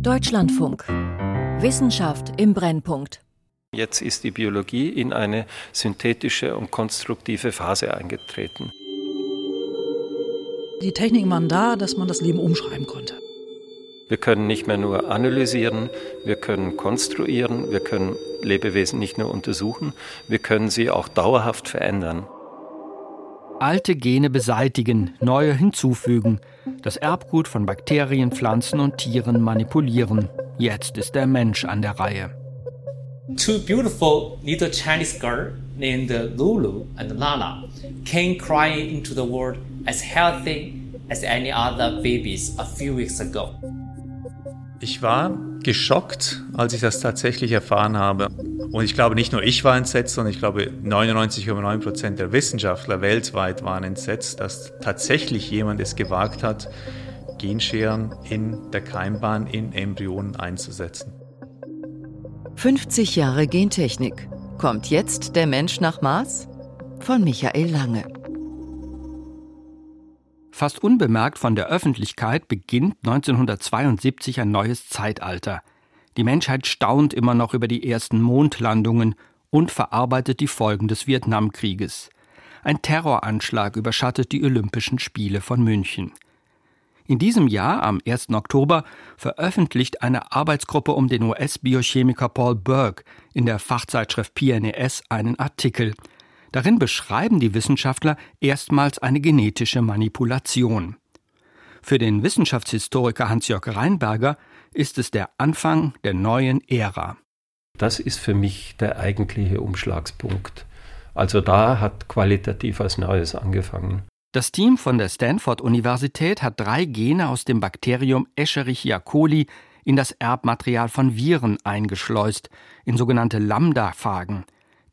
Deutschlandfunk. Wissenschaft im Brennpunkt. Jetzt ist die Biologie in eine synthetische und konstruktive Phase eingetreten. Die Techniken waren da, dass man das Leben umschreiben konnte. Wir können nicht mehr nur analysieren, wir können konstruieren, wir können Lebewesen nicht nur untersuchen, wir können sie auch dauerhaft verändern. Alte Gene beseitigen, neue hinzufügen, das Erbgut von Bakterien, Pflanzen und Tieren manipulieren. Jetzt ist der Mensch an der Reihe. Two beautiful little Chinese girls named Lulu and Lala came crying into the world as healthy as any other babies a few weeks ago. Ich war geschockt, als ich das tatsächlich erfahren habe. Und ich glaube, nicht nur ich war entsetzt, sondern ich glaube, 99,9 Prozent der Wissenschaftler weltweit waren entsetzt, dass tatsächlich jemand es gewagt hat, Genscheren in der Keimbahn in Embryonen einzusetzen. 50 Jahre Gentechnik. Kommt jetzt der Mensch nach Mars? Von Michael Lange. Fast unbemerkt von der Öffentlichkeit beginnt 1972 ein neues Zeitalter. Die Menschheit staunt immer noch über die ersten Mondlandungen und verarbeitet die Folgen des Vietnamkrieges. Ein Terroranschlag überschattet die Olympischen Spiele von München. In diesem Jahr, am 1. Oktober, veröffentlicht eine Arbeitsgruppe um den US-Biochemiker Paul Burke in der Fachzeitschrift PNAS einen Artikel, Darin beschreiben die Wissenschaftler erstmals eine genetische Manipulation. Für den Wissenschaftshistoriker Hans-Jörg Reinberger ist es der Anfang der neuen Ära. Das ist für mich der eigentliche Umschlagspunkt. Also da hat qualitativ was Neues angefangen. Das Team von der Stanford-Universität hat drei Gene aus dem Bakterium Escherichia coli in das Erbmaterial von Viren eingeschleust, in sogenannte Lambda-Phagen.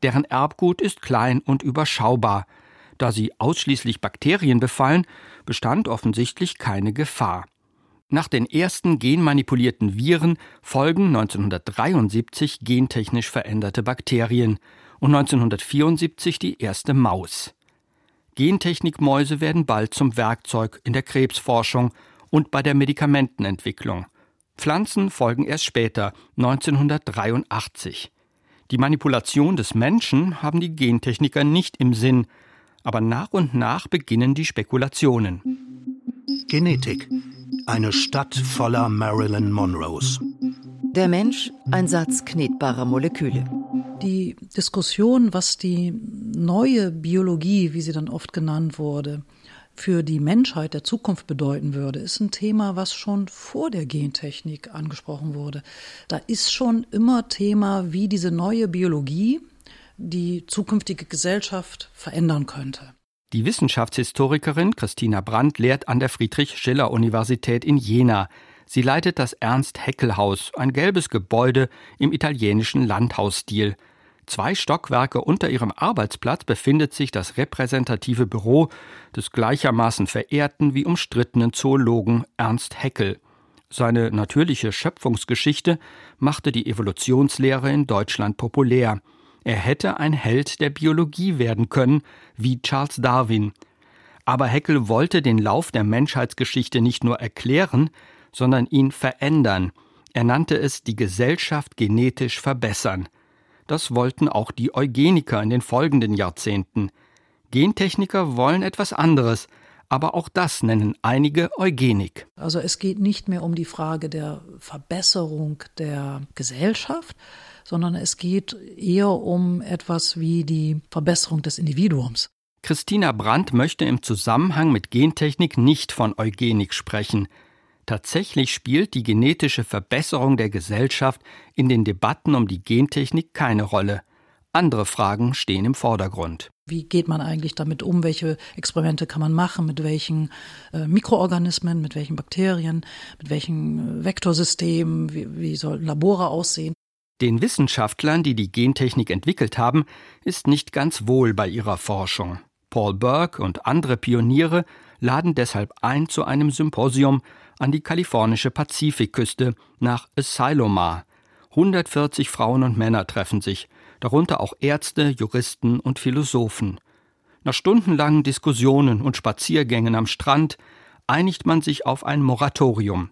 Deren Erbgut ist klein und überschaubar. Da sie ausschließlich Bakterien befallen, bestand offensichtlich keine Gefahr. Nach den ersten genmanipulierten Viren folgen 1973 gentechnisch veränderte Bakterien und 1974 die erste Maus. Gentechnikmäuse werden bald zum Werkzeug in der Krebsforschung und bei der Medikamentenentwicklung. Pflanzen folgen erst später, 1983. Die Manipulation des Menschen haben die Gentechniker nicht im Sinn, aber nach und nach beginnen die Spekulationen. Genetik. Eine Stadt voller Marilyn Monroes. Der Mensch, ein Satz knetbarer Moleküle. Die Diskussion, was die neue Biologie, wie sie dann oft genannt wurde, für die Menschheit der Zukunft bedeuten würde, ist ein Thema, was schon vor der Gentechnik angesprochen wurde. Da ist schon immer Thema, wie diese neue Biologie die zukünftige Gesellschaft verändern könnte. Die Wissenschaftshistorikerin Christina Brandt lehrt an der Friedrich-Schiller-Universität in Jena. Sie leitet das Ernst-Haeckel-Haus, ein gelbes Gebäude im italienischen Landhausstil. Zwei Stockwerke unter ihrem Arbeitsplatz befindet sich das repräsentative Büro des gleichermaßen verehrten wie umstrittenen Zoologen Ernst Haeckel. Seine natürliche Schöpfungsgeschichte machte die Evolutionslehre in Deutschland populär. Er hätte ein Held der Biologie werden können, wie Charles Darwin. Aber Haeckel wollte den Lauf der Menschheitsgeschichte nicht nur erklären, sondern ihn verändern. Er nannte es die Gesellschaft genetisch verbessern. Das wollten auch die Eugeniker in den folgenden Jahrzehnten. Gentechniker wollen etwas anderes, aber auch das nennen einige Eugenik. Also es geht nicht mehr um die Frage der Verbesserung der Gesellschaft, sondern es geht eher um etwas wie die Verbesserung des Individuums. Christina Brandt möchte im Zusammenhang mit Gentechnik nicht von Eugenik sprechen. Tatsächlich spielt die genetische Verbesserung der Gesellschaft in den Debatten um die Gentechnik keine Rolle. Andere Fragen stehen im Vordergrund. Wie geht man eigentlich damit um? Welche Experimente kann man machen? Mit welchen äh, Mikroorganismen, mit welchen Bakterien, mit welchen äh, Vektorsystemen? Wie, wie sollten Labore aussehen? Den Wissenschaftlern, die die Gentechnik entwickelt haben, ist nicht ganz wohl bei ihrer Forschung. Paul Burke und andere Pioniere laden deshalb ein zu einem Symposium, an die kalifornische Pazifikküste nach Asylomar. 140 Frauen und Männer treffen sich, darunter auch Ärzte, Juristen und Philosophen. Nach stundenlangen Diskussionen und Spaziergängen am Strand einigt man sich auf ein Moratorium.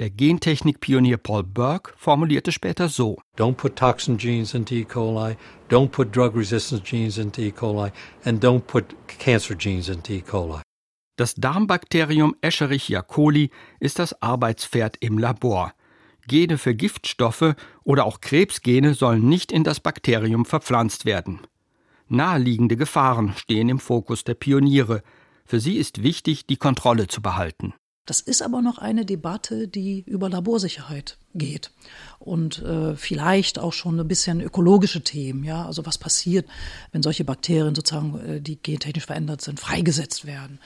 Der Gentechnik-Pionier Paul Burke formulierte später so: Don't put toxin genes into E. coli, don't put drug resistance genes into E. coli, and don't put cancer genes into E. coli. Das Darmbakterium Escherichia coli ist das Arbeitspferd im Labor. Gene für Giftstoffe oder auch Krebsgene sollen nicht in das Bakterium verpflanzt werden. Naheliegende Gefahren stehen im Fokus der Pioniere. Für sie ist wichtig, die Kontrolle zu behalten. Das ist aber noch eine Debatte, die über Laborsicherheit geht und äh, vielleicht auch schon ein bisschen ökologische Themen. Ja, also was passiert, wenn solche Bakterien sozusagen, äh, die gentechnisch verändert sind, freigesetzt werden?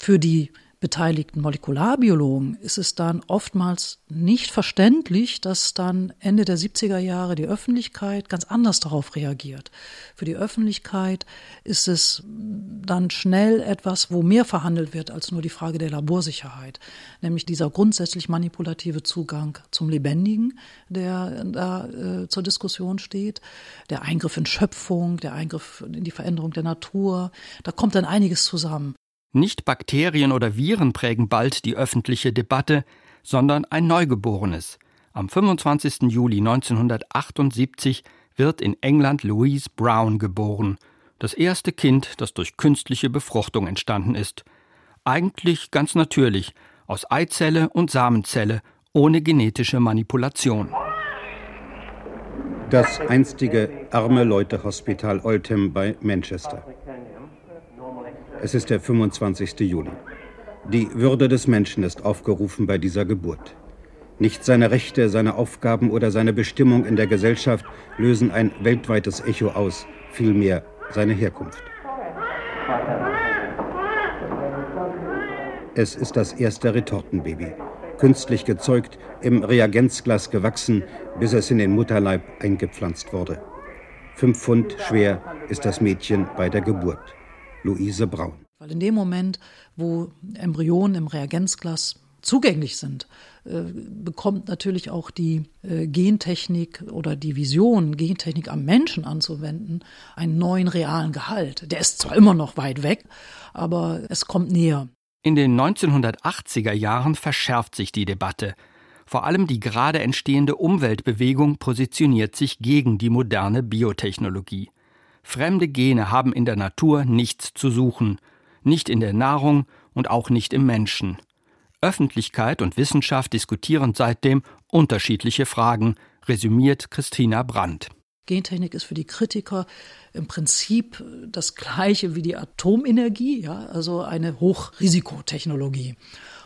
Für die beteiligten Molekularbiologen ist es dann oftmals nicht verständlich, dass dann Ende der 70er Jahre die Öffentlichkeit ganz anders darauf reagiert. Für die Öffentlichkeit ist es dann schnell etwas, wo mehr verhandelt wird als nur die Frage der Laborsicherheit, nämlich dieser grundsätzlich manipulative Zugang zum Lebendigen, der da äh, zur Diskussion steht, der Eingriff in Schöpfung, der Eingriff in die Veränderung der Natur, da kommt dann einiges zusammen. Nicht Bakterien oder Viren prägen bald die öffentliche Debatte, sondern ein Neugeborenes. Am 25. Juli 1978 wird in England Louise Brown geboren, das erste Kind, das durch künstliche Befruchtung entstanden ist. Eigentlich ganz natürlich, aus Eizelle und Samenzelle, ohne genetische Manipulation. Das einstige Arme Leute Hospital Oldham bei Manchester. Es ist der 25. Juli. Die Würde des Menschen ist aufgerufen bei dieser Geburt. Nicht seine Rechte, seine Aufgaben oder seine Bestimmung in der Gesellschaft lösen ein weltweites Echo aus, vielmehr seine Herkunft. Es ist das erste Retortenbaby, künstlich gezeugt, im Reagenzglas gewachsen, bis es in den Mutterleib eingepflanzt wurde. Fünf Pfund schwer ist das Mädchen bei der Geburt. Luise Braun. Weil in dem Moment, wo Embryonen im Reagenzglas zugänglich sind, äh, bekommt natürlich auch die äh, Gentechnik oder die Vision, Gentechnik am Menschen anzuwenden, einen neuen realen Gehalt. Der ist zwar immer noch weit weg, aber es kommt näher. In den 1980er Jahren verschärft sich die Debatte. Vor allem die gerade entstehende Umweltbewegung positioniert sich gegen die moderne Biotechnologie. Fremde Gene haben in der Natur nichts zu suchen, nicht in der Nahrung und auch nicht im Menschen. Öffentlichkeit und Wissenschaft diskutieren seitdem unterschiedliche Fragen, resümiert Christina Brandt. Gentechnik ist für die Kritiker im Prinzip das gleiche wie die Atomenergie, ja, also eine Hochrisikotechnologie.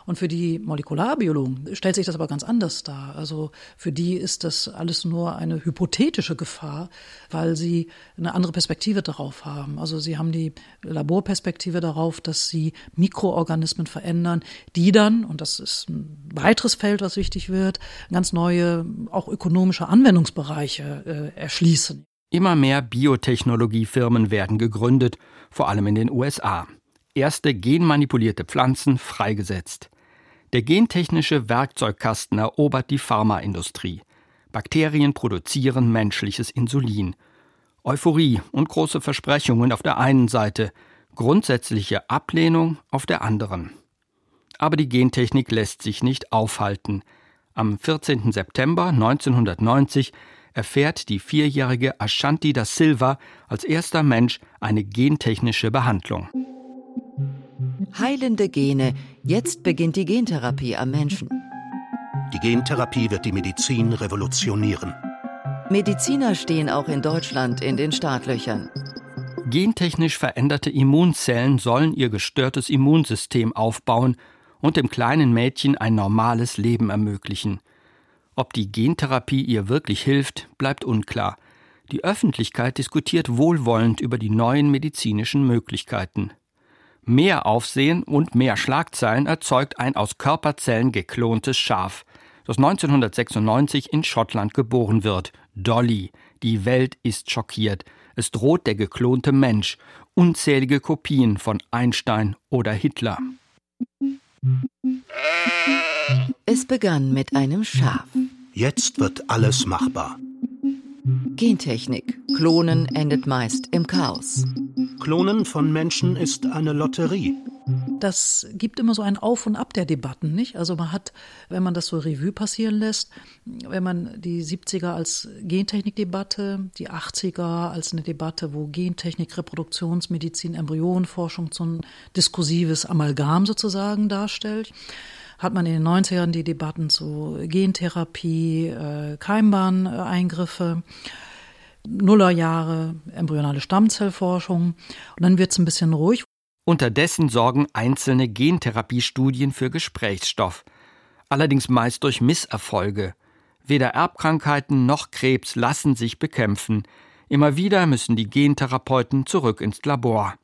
Und für die Molekularbiologen stellt sich das aber ganz anders dar. Also für die ist das alles nur eine hypothetische Gefahr, weil sie eine andere Perspektive darauf haben. Also sie haben die Laborperspektive darauf, dass sie Mikroorganismen verändern, die dann, und das ist ein weiteres Feld, was wichtig wird, ganz neue, auch ökonomische Anwendungsbereiche äh, erschließen. Immer mehr Biotechnologiefirmen werden gegründet, vor allem in den USA. Erste genmanipulierte Pflanzen freigesetzt. Der gentechnische Werkzeugkasten erobert die Pharmaindustrie. Bakterien produzieren menschliches Insulin. Euphorie und große Versprechungen auf der einen Seite, grundsätzliche Ablehnung auf der anderen. Aber die Gentechnik lässt sich nicht aufhalten. Am 14. September 1990 erfährt die vierjährige Ashanti da Silva als erster Mensch eine gentechnische Behandlung. Heilende Gene. Jetzt beginnt die Gentherapie am Menschen. Die Gentherapie wird die Medizin revolutionieren. Mediziner stehen auch in Deutschland in den Startlöchern. Gentechnisch veränderte Immunzellen sollen ihr gestörtes Immunsystem aufbauen und dem kleinen Mädchen ein normales Leben ermöglichen. Ob die Gentherapie ihr wirklich hilft, bleibt unklar. Die Öffentlichkeit diskutiert wohlwollend über die neuen medizinischen Möglichkeiten. Mehr Aufsehen und mehr Schlagzeilen erzeugt ein aus Körperzellen geklontes Schaf, das 1996 in Schottland geboren wird. Dolly. Die Welt ist schockiert. Es droht der geklonte Mensch. Unzählige Kopien von Einstein oder Hitler. Es begann mit einem Schaf. Jetzt wird alles machbar. Gentechnik. Klonen endet meist im Chaos. Klonen von Menschen ist eine Lotterie. Das gibt immer so ein Auf und Ab der Debatten, nicht? Also man hat, wenn man das so Revue passieren lässt, wenn man die 70er als Gentechnikdebatte, die 80er als eine Debatte, wo Gentechnik, Reproduktionsmedizin, Embryonenforschung so ein diskursives Amalgam sozusagen darstellt, hat man in den 90ern die Debatten zu Gentherapie, äh, Keimbahneingriffe, Nullerjahre, embryonale Stammzellforschung. Und dann wird es ein bisschen ruhig. Unterdessen sorgen einzelne Gentherapiestudien für Gesprächsstoff, allerdings meist durch Misserfolge. Weder Erbkrankheiten noch Krebs lassen sich bekämpfen. Immer wieder müssen die Gentherapeuten zurück ins Labor.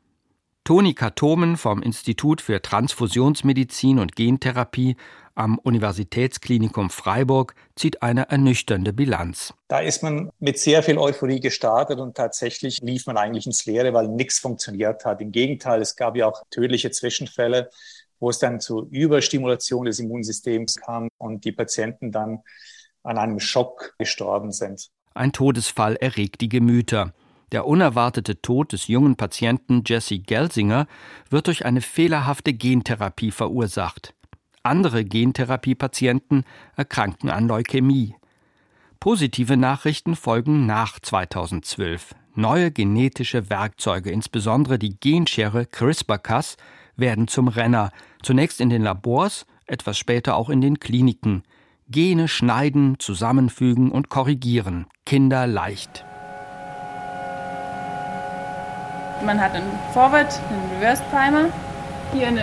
Toni Katomen vom Institut für Transfusionsmedizin und Gentherapie am Universitätsklinikum Freiburg zieht eine ernüchternde Bilanz. Da ist man mit sehr viel Euphorie gestartet und tatsächlich lief man eigentlich ins Leere, weil nichts funktioniert hat. Im Gegenteil, es gab ja auch tödliche Zwischenfälle, wo es dann zur Überstimulation des Immunsystems kam und die Patienten dann an einem Schock gestorben sind. Ein Todesfall erregt die Gemüter. Der unerwartete Tod des jungen Patienten Jesse Gelsinger wird durch eine fehlerhafte Gentherapie verursacht. Andere Gentherapiepatienten erkranken an Leukämie. Positive Nachrichten folgen nach 2012. Neue genetische Werkzeuge, insbesondere die Genschere CRISPR-Cas, werden zum Renner, zunächst in den Labors, etwas später auch in den Kliniken. Gene schneiden, zusammenfügen und korrigieren, Kinder leicht. Man hat einen Forward, einen Reverse Primer, hier einen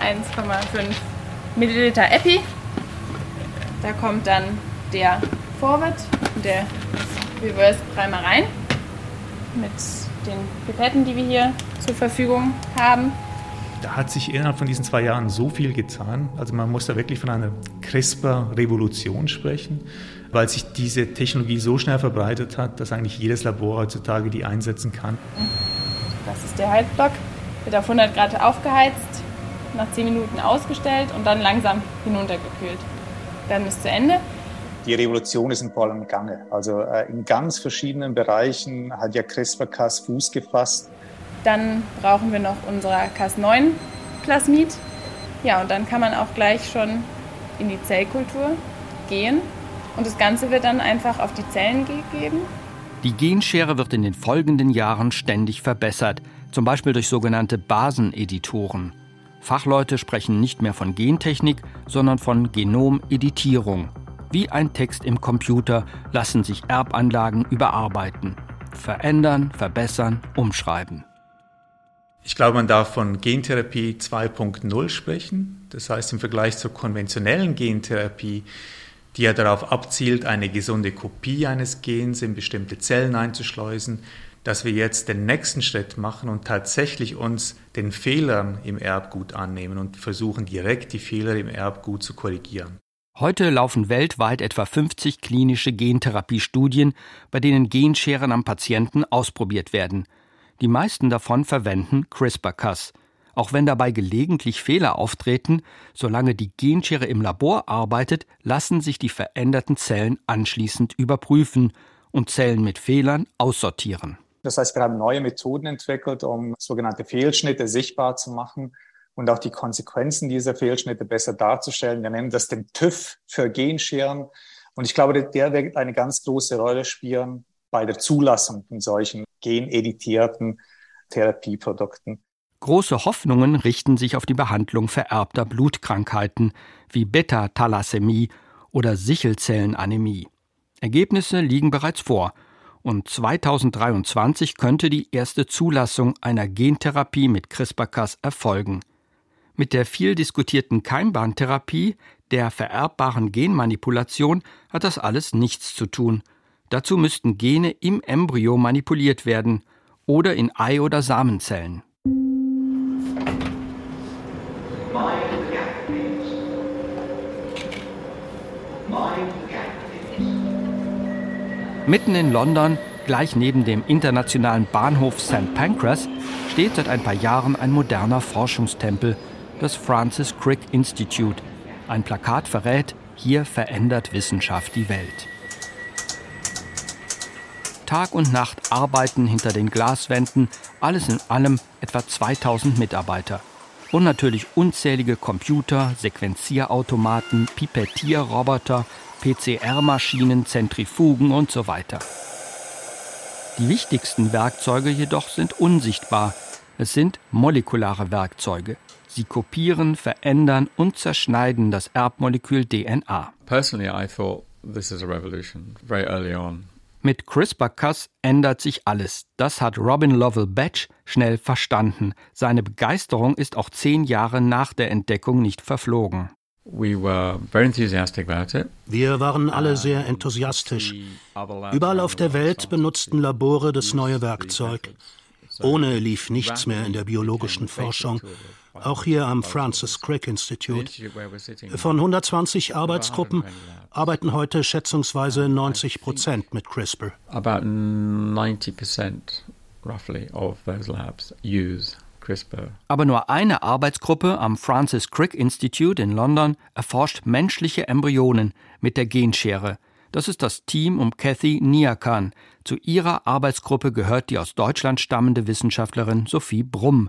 1,5 Milliliter Epi. Da kommt dann der Forward und der Reverse Primer rein mit den Pipetten, die wir hier zur Verfügung haben. Da hat sich innerhalb von diesen zwei Jahren so viel getan. Also man muss da wirklich von einer CRISPR-Revolution sprechen, weil sich diese Technologie so schnell verbreitet hat, dass eigentlich jedes Labor heutzutage die einsetzen kann. Das ist der Heizblock, wird auf 100 Grad aufgeheizt, nach 10 Minuten ausgestellt und dann langsam hinuntergekühlt. Dann ist zu Ende. Die Revolution ist in vollem Gange. Also äh, in ganz verschiedenen Bereichen hat ja CRISPR-Cas Fuß gefasst. Dann brauchen wir noch unser Cas9 Plasmid. Ja, und dann kann man auch gleich schon in die Zellkultur gehen. Und das Ganze wird dann einfach auf die Zellen gegeben. Die Genschere wird in den folgenden Jahren ständig verbessert, zum Beispiel durch sogenannte Baseneditoren. Fachleute sprechen nicht mehr von Gentechnik, sondern von Genomeditierung. Wie ein Text im Computer lassen sich Erbanlagen überarbeiten. Verändern, verbessern, umschreiben. Ich glaube, man darf von Gentherapie 2.0 sprechen. Das heißt, im Vergleich zur konventionellen Gentherapie, die ja darauf abzielt, eine gesunde Kopie eines Gens in bestimmte Zellen einzuschleusen, dass wir jetzt den nächsten Schritt machen und tatsächlich uns den Fehlern im Erbgut annehmen und versuchen direkt die Fehler im Erbgut zu korrigieren. Heute laufen weltweit etwa 50 klinische Gentherapiestudien, bei denen Genscheren am Patienten ausprobiert werden. Die meisten davon verwenden CRISPR-Cas. Auch wenn dabei gelegentlich Fehler auftreten, solange die Genschere im Labor arbeitet, lassen sich die veränderten Zellen anschließend überprüfen und Zellen mit Fehlern aussortieren. Das heißt, wir haben neue Methoden entwickelt, um sogenannte Fehlschnitte sichtbar zu machen und auch die Konsequenzen dieser Fehlschnitte besser darzustellen. Wir nennen das den TÜV für Genscheren. Und ich glaube, der wird eine ganz große Rolle spielen bei der Zulassung von solchen geneditierten Therapieprodukten. Große Hoffnungen richten sich auf die Behandlung vererbter Blutkrankheiten wie Beta-Thalassämie oder Sichelzellenanämie. Ergebnisse liegen bereits vor und 2023 könnte die erste Zulassung einer Gentherapie mit CRISPR-Cas erfolgen. Mit der viel diskutierten Keimbahntherapie, der vererbbaren Genmanipulation, hat das alles nichts zu tun. Dazu müssten Gene im Embryo manipuliert werden oder in Ei- oder Samenzellen. Mitten in London, gleich neben dem internationalen Bahnhof St. Pancras, steht seit ein paar Jahren ein moderner Forschungstempel, das Francis Crick Institute. Ein Plakat verrät, hier verändert Wissenschaft die Welt. Tag und Nacht arbeiten hinter den Glaswänden, alles in allem etwa 2000 Mitarbeiter. Und natürlich unzählige Computer, Sequenzierautomaten, Pipettierroboter, PCR-Maschinen, Zentrifugen und so weiter. Die wichtigsten Werkzeuge jedoch sind unsichtbar. Es sind molekulare Werkzeuge. Sie kopieren, verändern und zerschneiden das Erbmolekül DNA. Personally, I thought this is a revolution very early on. Mit CRISPR-Cas ändert sich alles. Das hat Robin Lovell Batch schnell verstanden. Seine Begeisterung ist auch zehn Jahre nach der Entdeckung nicht verflogen. Wir waren alle sehr enthusiastisch. Überall auf der Welt benutzten Labore das neue Werkzeug. Ohne lief nichts mehr in der biologischen Forschung auch hier am Francis Crick Institute. Von 120 Arbeitsgruppen arbeiten heute schätzungsweise 90 Prozent mit CRISPR. About 90 percent roughly of those labs use CRISPR. Aber nur eine Arbeitsgruppe am Francis Crick Institute in London erforscht menschliche Embryonen mit der Genschere. Das ist das Team um Kathy Niakan. Zu ihrer Arbeitsgruppe gehört die aus Deutschland stammende Wissenschaftlerin Sophie Brumm.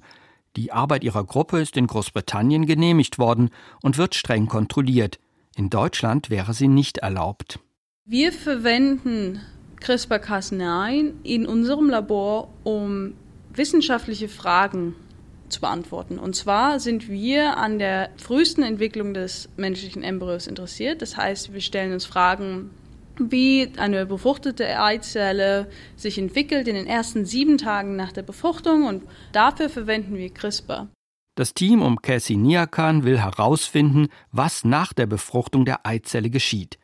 Die Arbeit ihrer Gruppe ist in Großbritannien genehmigt worden und wird streng kontrolliert. In Deutschland wäre sie nicht erlaubt. Wir verwenden CRISPR-Cas9 in unserem Labor, um wissenschaftliche Fragen zu beantworten. Und zwar sind wir an der frühesten Entwicklung des menschlichen Embryos interessiert. Das heißt, wir stellen uns Fragen, wie eine befruchtete Eizelle sich entwickelt in den ersten sieben Tagen nach der Befruchtung und dafür verwenden wir CRISPR. Das Team um Cassie Niakan will herausfinden, was nach der Befruchtung der Eizelle geschieht.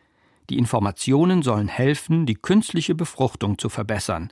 Die Informationen sollen helfen, die künstliche Befruchtung zu verbessern.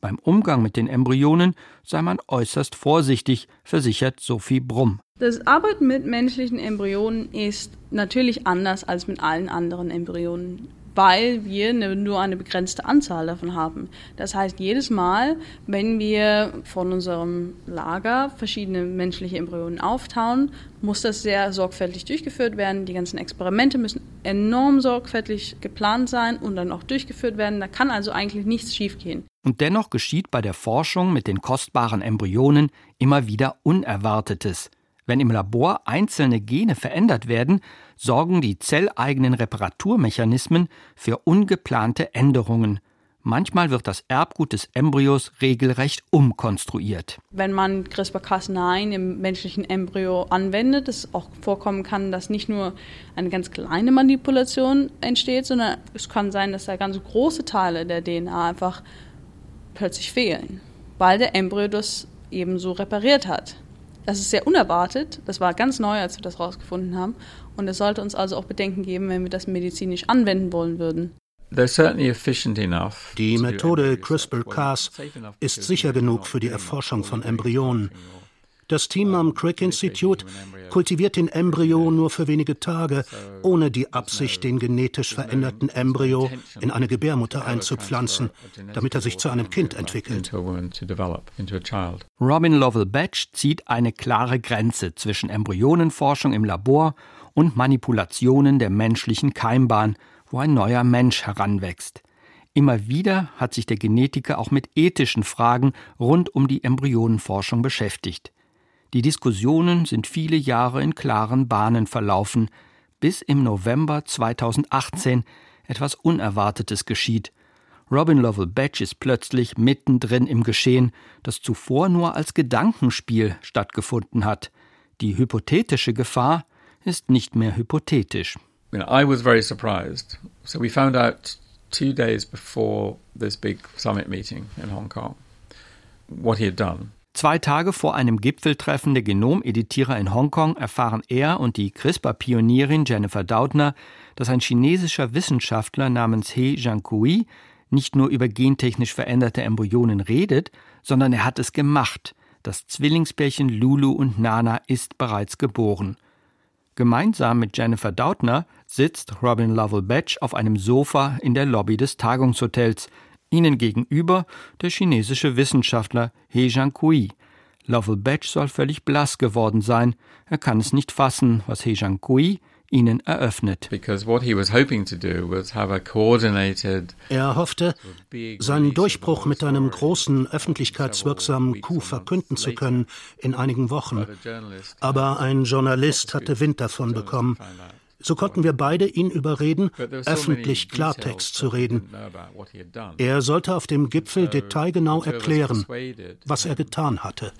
Beim Umgang mit den Embryonen sei man äußerst vorsichtig, versichert Sophie Brumm. Das Arbeiten mit menschlichen Embryonen ist natürlich anders als mit allen anderen Embryonen weil wir ne, nur eine begrenzte Anzahl davon haben. Das heißt, jedes Mal, wenn wir von unserem Lager verschiedene menschliche Embryonen auftauen, muss das sehr sorgfältig durchgeführt werden. Die ganzen Experimente müssen enorm sorgfältig geplant sein und dann auch durchgeführt werden. Da kann also eigentlich nichts schiefgehen. Und dennoch geschieht bei der Forschung mit den kostbaren Embryonen immer wieder Unerwartetes. Wenn im Labor einzelne Gene verändert werden, sorgen die zelleigenen Reparaturmechanismen für ungeplante Änderungen. Manchmal wird das Erbgut des Embryos regelrecht umkonstruiert. Wenn man CRISPR-Cas9 im menschlichen Embryo anwendet, es auch vorkommen kann, dass nicht nur eine ganz kleine Manipulation entsteht, sondern es kann sein, dass da ganz große Teile der DNA einfach plötzlich fehlen, weil der Embryo das ebenso repariert hat. Das ist sehr unerwartet. Das war ganz neu, als wir das rausgefunden haben. Und es sollte uns also auch Bedenken geben, wenn wir das medizinisch anwenden wollen würden. Die Methode CRISPR-Cas ist sicher genug für die Erforschung von Embryonen. Das Team am Crick Institute kultiviert den Embryo nur für wenige Tage, ohne die Absicht, den genetisch veränderten Embryo in eine Gebärmutter einzupflanzen, damit er sich zu einem Kind entwickelt. Robin Lovell Batch zieht eine klare Grenze zwischen Embryonenforschung im Labor und Manipulationen der menschlichen Keimbahn, wo ein neuer Mensch heranwächst. Immer wieder hat sich der Genetiker auch mit ethischen Fragen rund um die Embryonenforschung beschäftigt. Die Diskussionen sind viele Jahre in klaren Bahnen verlaufen, bis im November 2018 etwas Unerwartetes geschieht. Robin Lovell Batch ist plötzlich mittendrin im Geschehen, das zuvor nur als Gedankenspiel stattgefunden hat. Die hypothetische Gefahr ist nicht mehr hypothetisch. I was very surprised. So we found out two days before this big summit meeting in Hong Kong what he had done. Zwei Tage vor einem Gipfeltreffen der Genomeditierer in Hongkong erfahren er und die CRISPR-Pionierin Jennifer Doudna, dass ein chinesischer Wissenschaftler namens He Jiankui nicht nur über gentechnisch veränderte Embryonen redet, sondern er hat es gemacht. Das Zwillingspärchen Lulu und Nana ist bereits geboren. Gemeinsam mit Jennifer Doudna sitzt Robin Lovell Batch auf einem Sofa in der Lobby des Tagungshotels. Ihnen gegenüber der chinesische Wissenschaftler He Jiankui. Lovell Batch soll völlig blass geworden sein. Er kann es nicht fassen, was He Jiankui ihnen eröffnet. Er hoffte, seinen Durchbruch mit einem großen öffentlichkeitswirksamen Coup verkünden zu können in einigen Wochen. Aber ein Journalist hatte Wind davon bekommen. So konnten wir beide ihn überreden, öffentlich Klartext zu reden. Er sollte auf dem Gipfel detailgenau erklären, was er getan hatte.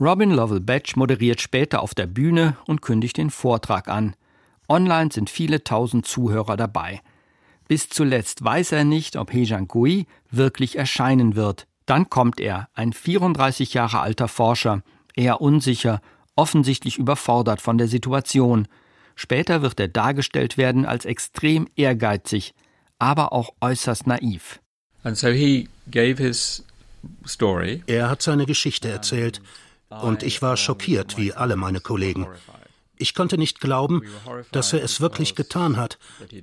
Robin Lovell Batch moderiert später auf der Bühne und kündigt den Vortrag an. Online sind viele tausend Zuhörer dabei. Bis zuletzt weiß er nicht, ob He Jiankui wirklich erscheinen wird. Dann kommt er, ein 34 Jahre alter Forscher, eher unsicher, offensichtlich überfordert von der Situation. Später wird er dargestellt werden als extrem ehrgeizig, aber auch äußerst naiv. So er hat seine Geschichte erzählt, und ich war schockiert, wie alle meine Kollegen. Ich konnte nicht glauben, dass er es wirklich getan hat.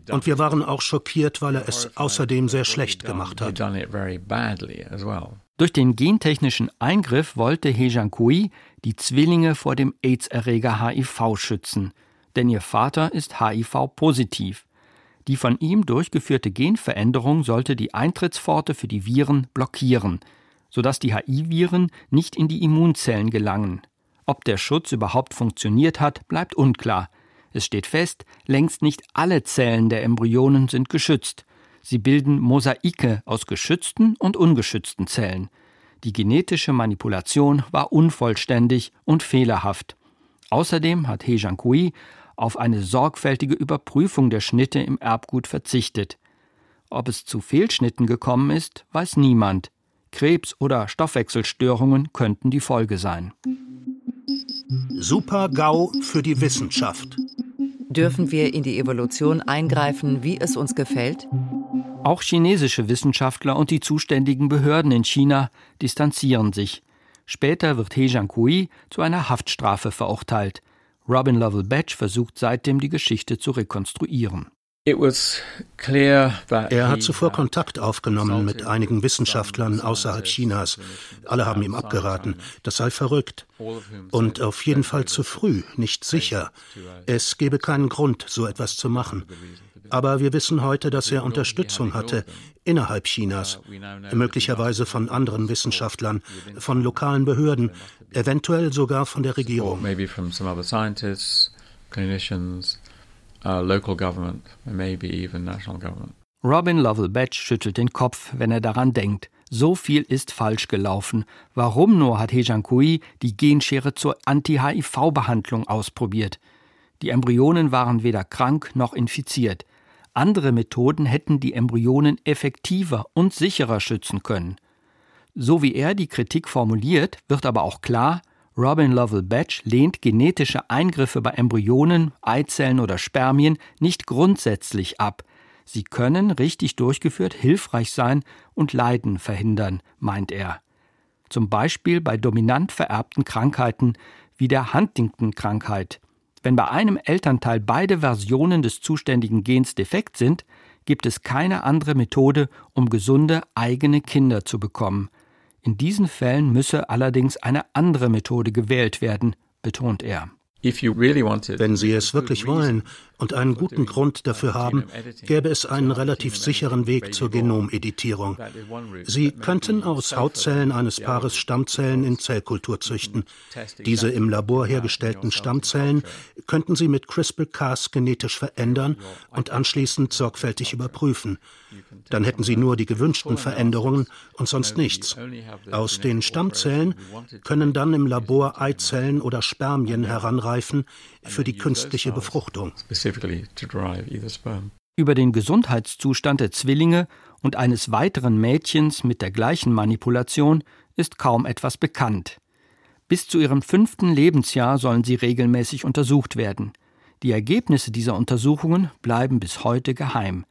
Und wir waren auch schockiert, weil er es außerdem sehr schlecht gemacht hat. Durch den gentechnischen Eingriff wollte He Jiankui die Zwillinge vor dem AIDS-Erreger HIV schützen, denn ihr Vater ist HIV-positiv. Die von ihm durchgeführte Genveränderung sollte die Eintrittspforte für die Viren blockieren, sodass die HIV-Viren nicht in die Immunzellen gelangen. Ob der Schutz überhaupt funktioniert hat, bleibt unklar. Es steht fest, längst nicht alle Zellen der Embryonen sind geschützt. Sie bilden Mosaike aus geschützten und ungeschützten Zellen. Die genetische Manipulation war unvollständig und fehlerhaft. Außerdem hat He Jiankui auf eine sorgfältige Überprüfung der Schnitte im Erbgut verzichtet. Ob es zu Fehlschnitten gekommen ist, weiß niemand. Krebs oder Stoffwechselstörungen könnten die Folge sein. Super-GAU für die Wissenschaft. Dürfen wir in die Evolution eingreifen, wie es uns gefällt? Auch chinesische Wissenschaftler und die zuständigen Behörden in China distanzieren sich. Später wird He Jiankui zu einer Haftstrafe verurteilt. Robin Lovell Batch versucht seitdem die Geschichte zu rekonstruieren. Er hat zuvor Kontakt aufgenommen mit einigen Wissenschaftlern außerhalb Chinas. Alle haben ihm abgeraten, das sei verrückt. Und auf jeden Fall zu früh, nicht sicher. Es gebe keinen Grund, so etwas zu machen. Aber wir wissen heute, dass er Unterstützung hatte innerhalb Chinas, möglicherweise von anderen Wissenschaftlern, von lokalen Behörden, eventuell sogar von der Regierung uh, local government, maybe even national government. Robin Lovell Batch schüttelt den Kopf, wenn er daran denkt. So viel ist falsch gelaufen. Warum nur hat He Jiankui die Genschere zur Anti-HIV-Behandlung ausprobiert? Die Embryonen waren weder krank noch infiziert. Andere Methoden hätten die Embryonen effektiver und sicherer schützen können. So wie er die Kritik formuliert, wird aber auch klar, Robin Lovell Batch lehnt genetische Eingriffe bei Embryonen, Eizellen oder Spermien nicht grundsätzlich ab. Sie können, richtig durchgeführt, hilfreich sein und Leiden verhindern, meint er. Zum Beispiel bei dominant vererbten Krankheiten wie der Huntington-Krankheit. Wenn bei einem Elternteil beide Versionen des zuständigen Gens defekt sind, gibt es keine andere Methode, um gesunde eigene Kinder zu bekommen. In diesen Fällen müsse allerdings eine andere Methode gewählt werden, betont er. Wenn Sie es wirklich wollen und einen guten Grund dafür haben, gäbe es einen relativ sicheren Weg zur Genomeditierung. Sie könnten aus Hautzellen eines Paares Stammzellen in Zellkultur züchten. Diese im Labor hergestellten Stammzellen könnten Sie mit CRISPR-Cas genetisch verändern und anschließend sorgfältig überprüfen. Dann hätten Sie nur die gewünschten Veränderungen und sonst nichts. Aus den Stammzellen können dann im Labor Eizellen oder Spermien heranreifen für die künstliche Befruchtung. Über den Gesundheitszustand der Zwillinge und eines weiteren Mädchens mit der gleichen Manipulation ist kaum etwas bekannt. Bis zu ihrem fünften Lebensjahr sollen sie regelmäßig untersucht werden. Die Ergebnisse dieser Untersuchungen bleiben bis heute geheim.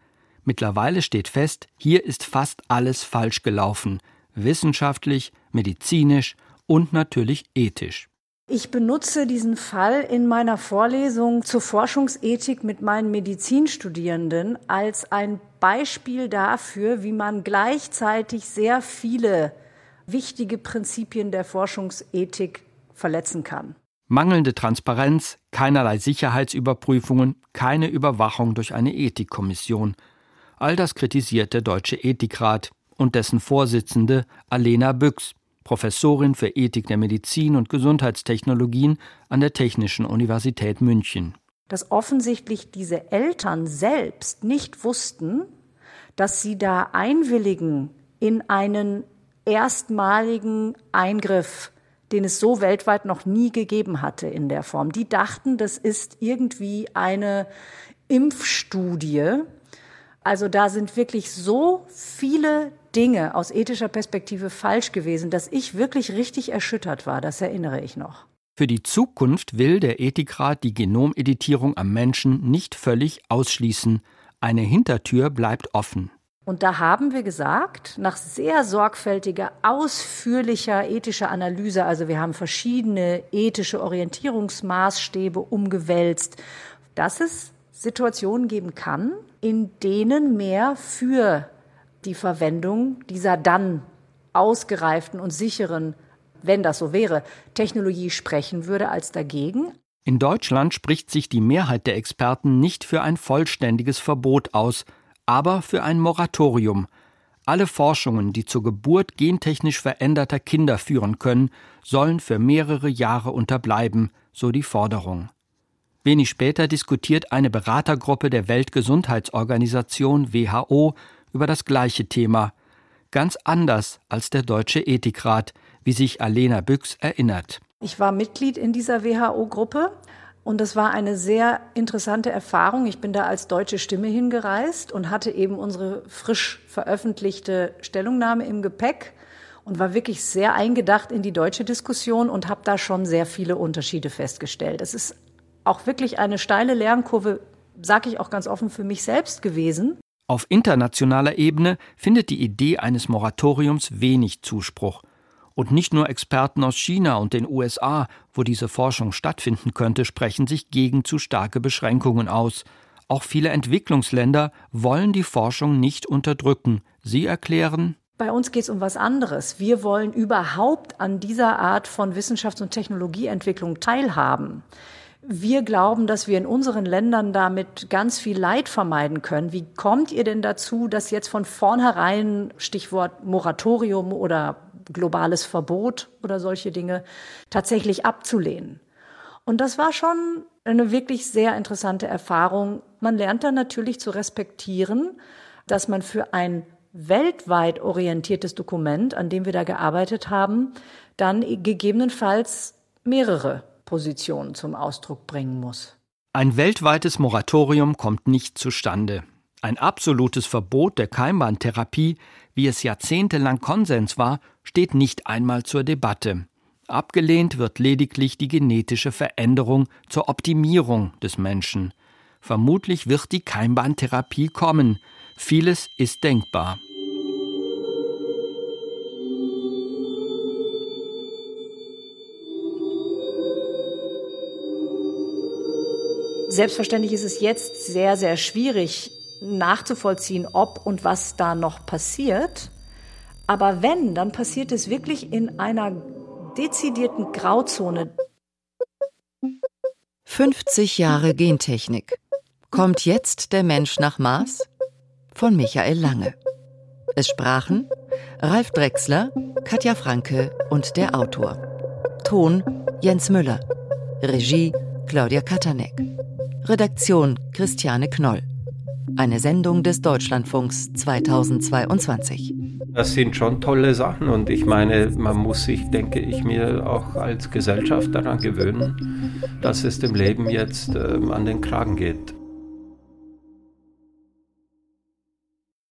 Mittlerweile steht fest, hier ist fast alles falsch gelaufen, wissenschaftlich, medizinisch und natürlich ethisch. Ich benutze diesen Fall in meiner Vorlesung zur Forschungsethik mit meinen Medizinstudierenden als ein Beispiel dafür, wie man gleichzeitig sehr viele wichtige Prinzipien der Forschungsethik verletzen kann. Mangelnde Transparenz, keinerlei Sicherheitsüberprüfungen, keine Überwachung durch eine Ethikkommission. All das kritisiert der Deutsche Ethikrat und dessen Vorsitzende Alena Büchs, Professorin für Ethik der Medizin und Gesundheitstechnologien an der Technischen Universität München. Dass offensichtlich diese Eltern selbst nicht wussten, dass sie da einwilligen in einen erstmaligen Eingriff, den es so weltweit noch nie gegeben hatte in der Form. Die dachten, das ist irgendwie eine Impfstudie. Also da sind wirklich so viele Dinge aus ethischer Perspektive falsch gewesen, dass ich wirklich richtig erschüttert war. Das erinnere ich noch. Für die Zukunft will der Ethikrat die Genomeditierung am Menschen nicht völlig ausschließen. Eine Hintertür bleibt offen. Und da haben wir gesagt, nach sehr sorgfältiger, ausführlicher ethischer Analyse, also wir haben verschiedene ethische Orientierungsmaßstäbe umgewälzt, dass es Situationen geben kann, in denen mehr für die Verwendung dieser dann ausgereiften und sicheren, wenn das so wäre, Technologie sprechen würde als dagegen. In Deutschland spricht sich die Mehrheit der Experten nicht für ein vollständiges Verbot aus, aber für ein Moratorium. Alle Forschungen, die zur Geburt gentechnisch veränderter Kinder führen können, sollen für mehrere Jahre unterbleiben, so die Forderung. Wenig später diskutiert eine Beratergruppe der Weltgesundheitsorganisation WHO über das gleiche Thema, ganz anders als der Deutsche Ethikrat, wie sich Alena Büchs erinnert. Ich war Mitglied in dieser WHO-Gruppe und das war eine sehr interessante Erfahrung. Ich bin da als deutsche Stimme hingereist und hatte eben unsere frisch veröffentlichte Stellungnahme im Gepäck und war wirklich sehr eingedacht in die deutsche Diskussion und habe da schon sehr viele Unterschiede festgestellt. Es ist auch wirklich eine steile Lernkurve, sage ich auch ganz offen, für mich selbst gewesen. Auf internationaler Ebene findet die Idee eines Moratoriums wenig Zuspruch. Und nicht nur Experten aus China und den USA, wo diese Forschung stattfinden könnte, sprechen sich gegen zu starke Beschränkungen aus. Auch viele Entwicklungsländer wollen die Forschung nicht unterdrücken. Sie erklären, bei uns geht es um was anderes. Wir wollen überhaupt an dieser Art von Wissenschafts- und Technologieentwicklung teilhaben. Wir glauben, dass wir in unseren Ländern damit ganz viel Leid vermeiden können. Wie kommt ihr denn dazu, dass jetzt von vornherein Stichwort Moratorium oder globales Verbot oder solche Dinge tatsächlich abzulehnen. Und das war schon eine wirklich sehr interessante Erfahrung. Man lernt dann natürlich zu respektieren, dass man für ein weltweit orientiertes Dokument, an dem wir da gearbeitet haben, dann gegebenenfalls mehrere Positionen zum Ausdruck bringen muss. Ein weltweites Moratorium kommt nicht zustande. Ein absolutes Verbot der Keimbahntherapie, wie es jahrzehntelang Konsens war, steht nicht einmal zur Debatte. Abgelehnt wird lediglich die genetische Veränderung zur Optimierung des Menschen. Vermutlich wird die Keimbahntherapie kommen. Vieles ist denkbar. Selbstverständlich ist es jetzt sehr, sehr schwierig, nachzuvollziehen, ob und was da noch passiert. Aber wenn, dann passiert es wirklich in einer dezidierten Grauzone. 50 Jahre Gentechnik. Kommt jetzt der Mensch nach Mars? Von Michael Lange. Es sprachen Ralf Drechsler, Katja Franke und der Autor. Ton Jens Müller. Regie Claudia Katanek. Redaktion Christiane Knoll. Eine Sendung des Deutschlandfunks 2022. Das sind schon tolle Sachen und ich meine, man muss sich, denke ich mir, auch als Gesellschaft daran gewöhnen, dass es dem Leben jetzt äh, an den Kragen geht.